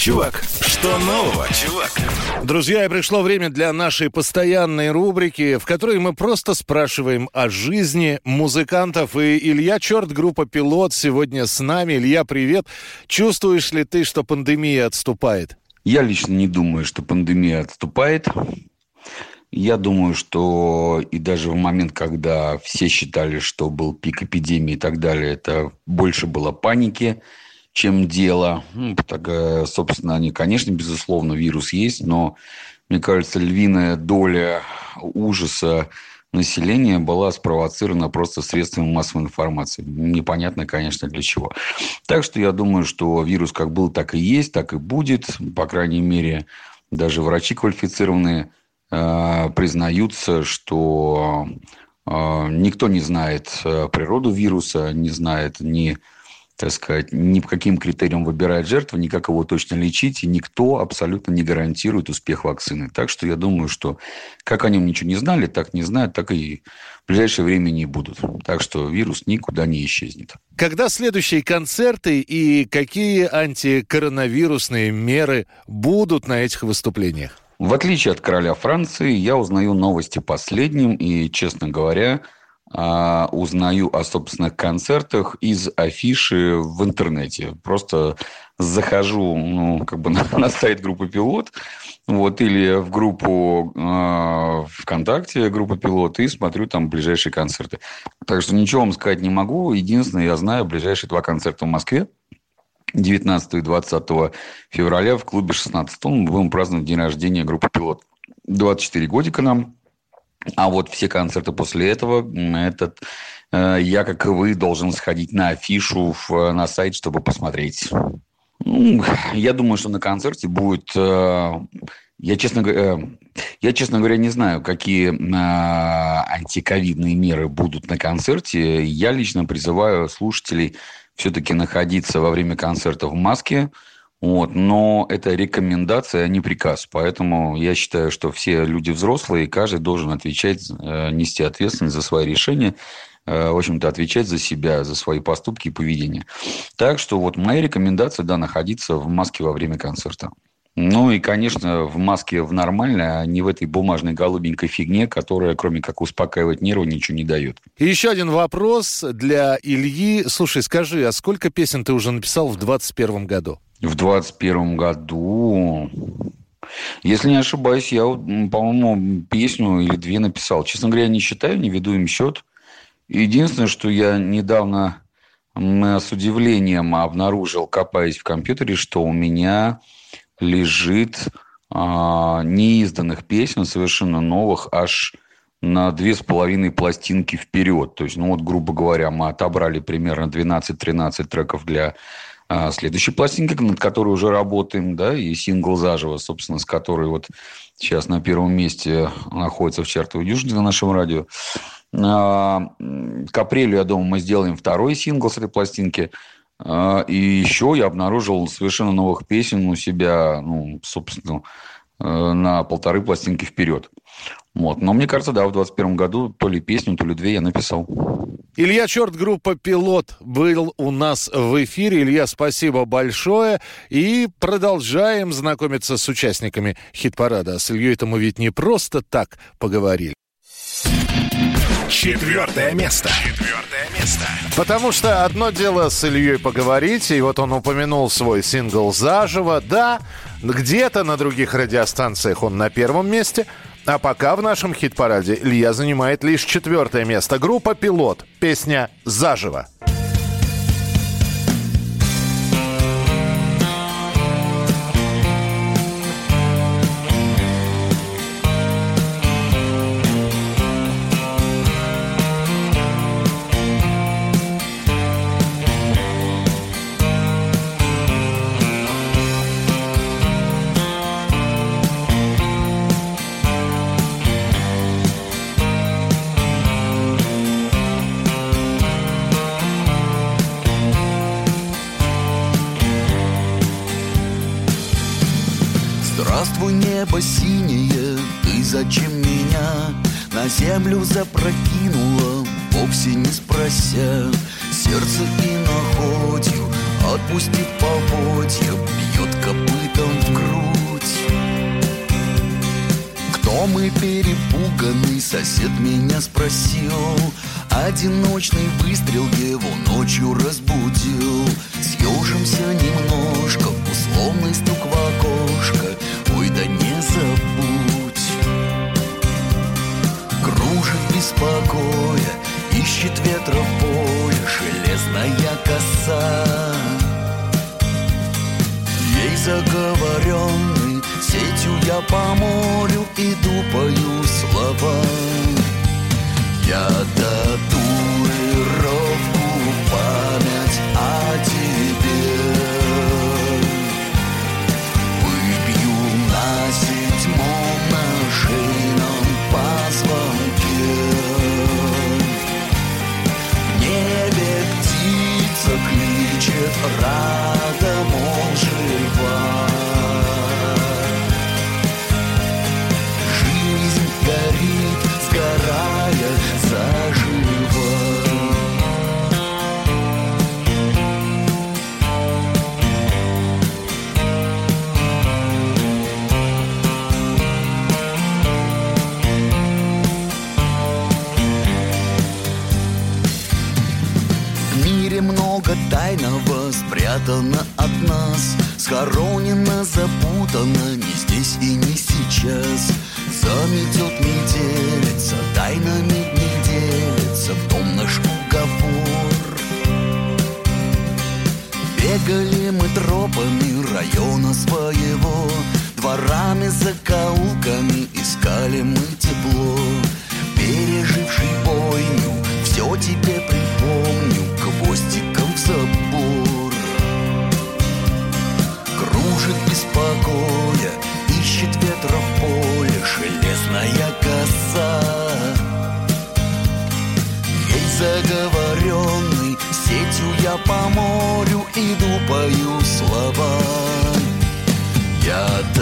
чувак? Что нового, чувак? Друзья, и пришло время для нашей постоянной рубрики, в которой мы просто спрашиваем о жизни музыкантов. И Илья Черт, группа «Пилот» сегодня с нами. Илья, привет. Чувствуешь ли ты, что пандемия отступает? Я лично не думаю, что пандемия отступает. Я думаю, что и даже в момент, когда все считали, что был пик эпидемии и так далее, это больше было паники, чем дело. Ну, так, э, собственно, они, конечно, безусловно, вирус есть, но, мне кажется, львиная доля ужаса населения была спровоцирована просто средствами массовой информации. Непонятно, конечно, для чего. Так что я думаю, что вирус как был, так и есть, так и будет. По крайней мере, даже врачи квалифицированные э, признаются, что э, никто не знает э, природу вируса, не знает ни так сказать, ни по каким критериям выбирает жертва, ни как его точно лечить, и никто абсолютно не гарантирует успех вакцины. Так что я думаю, что как о нем ничего не знали, так не знают, так и в ближайшее время не будут. Так что вирус никуда не исчезнет. Когда следующие концерты и какие антикоронавирусные меры будут на этих выступлениях? В отличие от короля Франции, я узнаю новости последним, и, честно говоря, а, узнаю о собственных концертах из афиши в интернете. Просто захожу ну, как бы на, на сайт группы «Пилот», вот, или в группу э, ВКонтакте, группа «Пилот», и смотрю там ближайшие концерты. Так что ничего вам сказать не могу. Единственное, я знаю ближайшие два концерта в Москве. 19 и 20 февраля в клубе 16 мы будем праздновать день рождения группы «Пилот». 24 годика нам. А вот все концерты после этого, этот, э, я, как и вы, должен сходить на афишу в, на сайт, чтобы посмотреть. Ну, я думаю, что на концерте будет... Э, я, честно э, я, честно говоря, не знаю, какие антиковидные меры будут на концерте. Я лично призываю слушателей все-таки находиться во время концерта в маске, вот, но это рекомендация, а не приказ. Поэтому я считаю, что все люди взрослые, каждый должен отвечать, э, нести ответственность за свои решения, э, в общем-то, отвечать за себя, за свои поступки и поведение. Так что вот моя рекомендация, да, находиться в маске во время концерта. Ну и, конечно, в маске в нормальной, а не в этой бумажной голубенькой фигне, которая, кроме как успокаивать нервы, ничего не дает. И еще один вопрос для Ильи. Слушай, скажи, а сколько песен ты уже написал в 2021 году? В 2021 году, если не ошибаюсь, я, по-моему, песню или две написал. Честно говоря, не считаю, не веду им счет. Единственное, что я недавно с удивлением обнаружил, копаясь в компьютере, что у меня лежит а, неизданных песен, совершенно новых, аж на две с половиной пластинки вперед. То есть, ну вот, грубо говоря, мы отобрали примерно 12-13 треков для а следующая пластинка, над которой уже работаем, да, и сингл «Заживо», собственно, с которой вот сейчас на первом месте находится в чартовой дюжине на нашем радио. А, к апрелю, я думаю, мы сделаем второй сингл с этой пластинки. А, и еще я обнаружил совершенно новых песен у себя, ну, собственно, э, на полторы пластинки вперед. Вот. Но мне кажется, да, в 2021 году то ли песню, то ли две я написал. Илья Черт, группа «Пилот» был у нас в эфире. Илья, спасибо большое. И продолжаем знакомиться с участниками хит-парада. С Ильей-то мы ведь не просто так поговорили. Четвертое место. Четвертое место. Потому что одно дело с Ильей поговорить, и вот он упомянул свой сингл «Заживо». Да, где-то на других радиостанциях он на первом месте – а пока в нашем хит-параде Илья занимает лишь четвертое место. Группа «Пилот». Песня «Заживо». Здравствуй, небо синее, ты зачем меня на землю запрокинула, вовсе не спрося Сердце и находью, отпустив поводья, бьет копытом в грудь. Кто мы перепуганный, сосед меня спросил Одиночный выстрел его ночью разбудил. Съежимся немножко, условный стук в окошко. Ой, да не забудь. Кружит беспокоя, ищет ветра в поле Железная коса. Ей заговоренный, сетью я по морю Иду, пою слова around. Спрятано от нас Схоронено, запутано не здесь и не сейчас. Заметет метелица, тайнами не делится В том наш уговор. Бегали мы тропами района своего Дворами, закоулками искали мы тепло Железная коса. Ей заговоренный, сетью я по морю Иду, пою слова. Я татуировку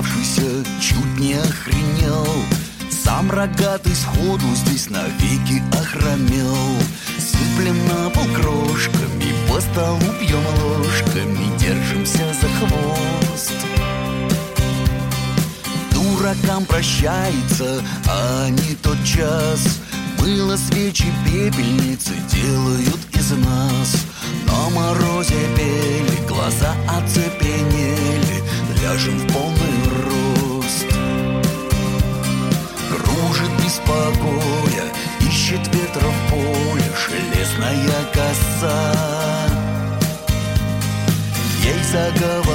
обыскавшийся чуть не охренел. Сам рогатый сходу здесь навеки охромел. Сыплем на пол крошками, по столу пьем ложками Держимся за хвост. Дуракам прощается, а они тот час Было свечи пепельницы делают из нас. На морозе пели, глаза оцепенели. Ляжем в коса Ей заговоренный